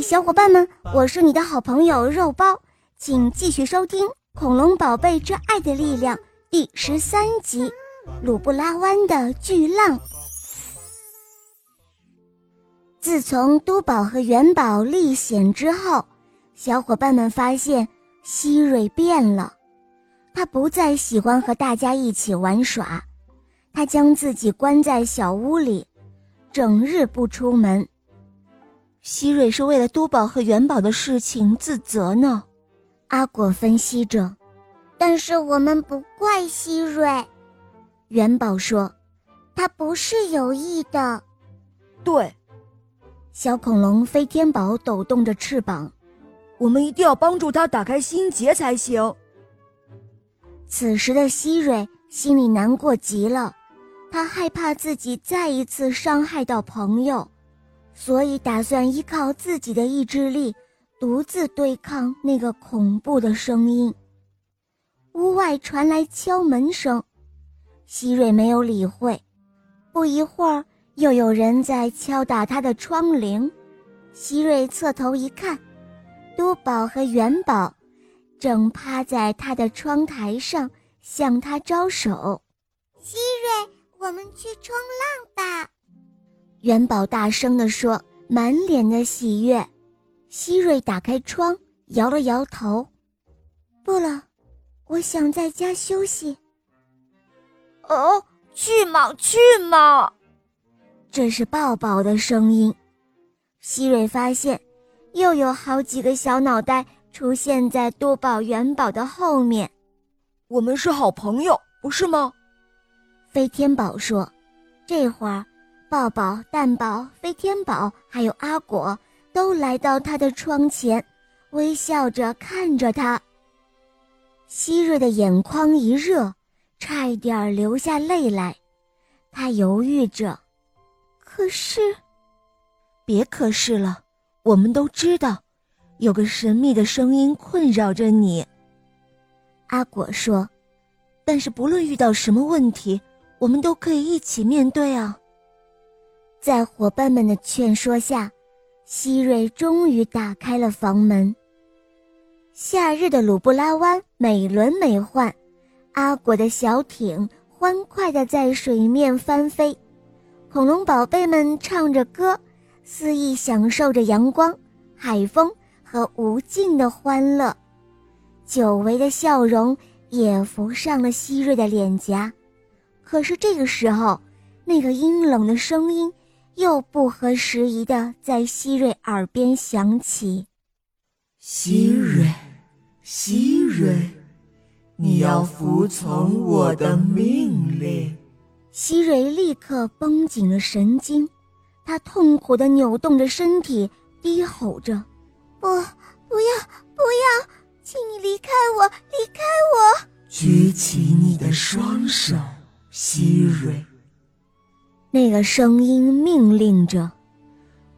小伙伴们，我是你的好朋友肉包，请继续收听《恐龙宝贝之爱的力量》第十三集《鲁布拉湾的巨浪》。自从都宝和元宝历险之后，小伙伴们发现希瑞变了，他不再喜欢和大家一起玩耍，他将自己关在小屋里，整日不出门。希瑞是为了都宝和元宝的事情自责呢，阿果分析着。但是我们不怪希瑞，元宝说，他不是有意的。对，小恐龙飞天宝抖动着翅膀，我们一定要帮助他打开心结才行。此时的希瑞心里难过极了，他害怕自己再一次伤害到朋友。所以，打算依靠自己的意志力，独自对抗那个恐怖的声音。屋外传来敲门声，希瑞没有理会。不一会儿，又有人在敲打他的窗棂。希瑞侧头一看，多宝和元宝正趴在他的窗台上向他招手。希瑞，我们去冲浪吧。元宝大声地说，满脸的喜悦。希瑞打开窗，摇了摇头：“不了，我想在家休息。”“哦，去嘛，去嘛！”这是抱抱的声音。希瑞发现，又有好几个小脑袋出现在多宝、元宝的后面。我们是好朋友，不是吗？飞天宝说：“这会儿。”抱抱、蛋宝、飞天宝，还有阿果，都来到他的窗前，微笑着看着他。希瑞的眼眶一热，差一点流下泪来。他犹豫着，可是，别可是了，我们都知道，有个神秘的声音困扰着你。阿果说：“但是不论遇到什么问题，我们都可以一起面对啊。”在伙伴们的劝说下，希瑞终于打开了房门。夏日的鲁布拉湾美轮美奂，阿果的小艇欢快地在水面翻飞，恐龙宝贝们唱着歌，肆意享受着阳光、海风和无尽的欢乐，久违的笑容也浮上了希瑞的脸颊。可是这个时候，那个阴冷的声音。又不合时宜的在希瑞耳边响起：“希瑞，希瑞，你要服从我的命令。”希瑞立刻绷紧了神经，他痛苦的扭动着身体，低吼着：“不，不要，不要，请你离开我，离开我！”举起你的双手，希瑞。那个声音命令着：“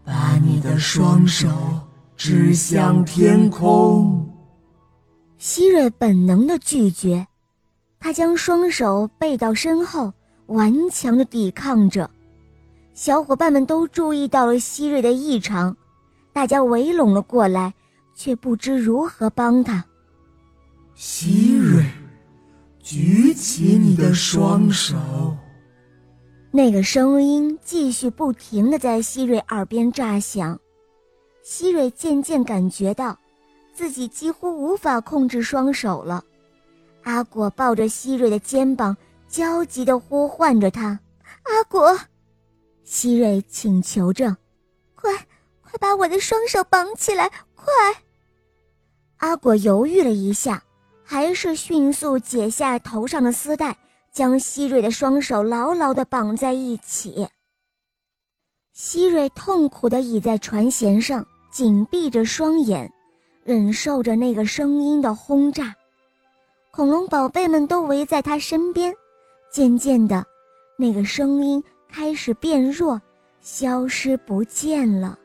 把你的双手指向天空。”希瑞本能的拒绝，他将双手背到身后，顽强的抵抗着。小伙伴们都注意到了希瑞的异常，大家围拢了过来，却不知如何帮他。希瑞，举起你的双手。那个声音继续不停地在希瑞耳边炸响，希瑞渐渐感觉到，自己几乎无法控制双手了。阿果抱着希瑞的肩膀，焦急地呼唤着他：“阿果！”希瑞请求着：“快，快把我的双手绑起来，快！”阿果犹豫了一下，还是迅速解下头上的丝带。将希瑞的双手牢牢地绑在一起。希瑞痛苦地倚在船舷上，紧闭着双眼，忍受着那个声音的轰炸。恐龙宝贝们都围在他身边。渐渐的，那个声音开始变弱，消失不见了。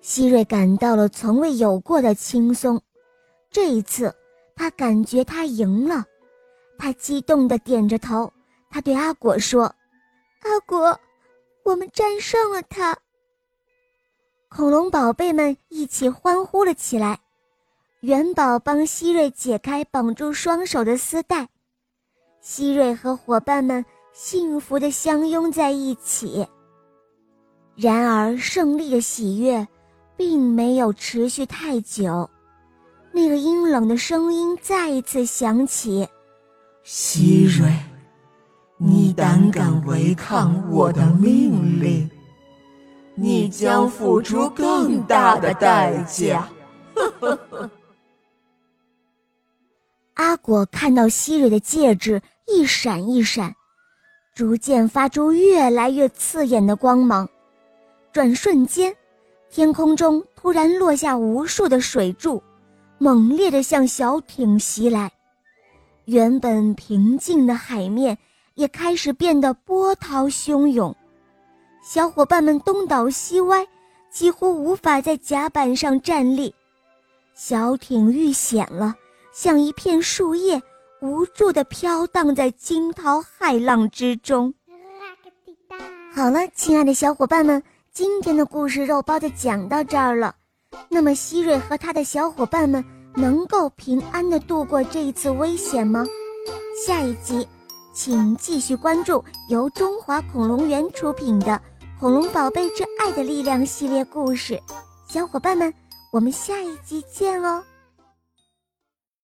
希瑞感到了从未有过的轻松。这一次，他感觉他赢了。他激动地点着头，他对阿果说：“阿果，我们战胜了他。”恐龙宝贝们一起欢呼了起来。元宝帮希瑞解开绑住双手的丝带，希瑞和伙伴们幸福地相拥在一起。然而，胜利的喜悦并没有持续太久，那个阴冷的声音再一次响起：“希瑞，你胆敢违抗我的命令，你将付出更大的代价。”呵呵呵。阿果看到希瑞的戒指一闪一闪，逐渐发出越来越刺眼的光芒。转瞬间，天空中突然落下无数的水柱，猛烈地向小艇袭来。原本平静的海面也开始变得波涛汹涌，小伙伴们东倒西歪，几乎无法在甲板上站立。小艇遇险了。像一片树叶，无助地飘荡在惊涛骇浪之中。好了，亲爱的小伙伴们，今天的故事肉包就讲到这儿了。那么，希瑞和他的小伙伴们能够平安的度过这一次危险吗？下一集，请继续关注由中华恐龙园出品的《恐龙宝贝之爱的力量》系列故事。小伙伴们，我们下一集见哦！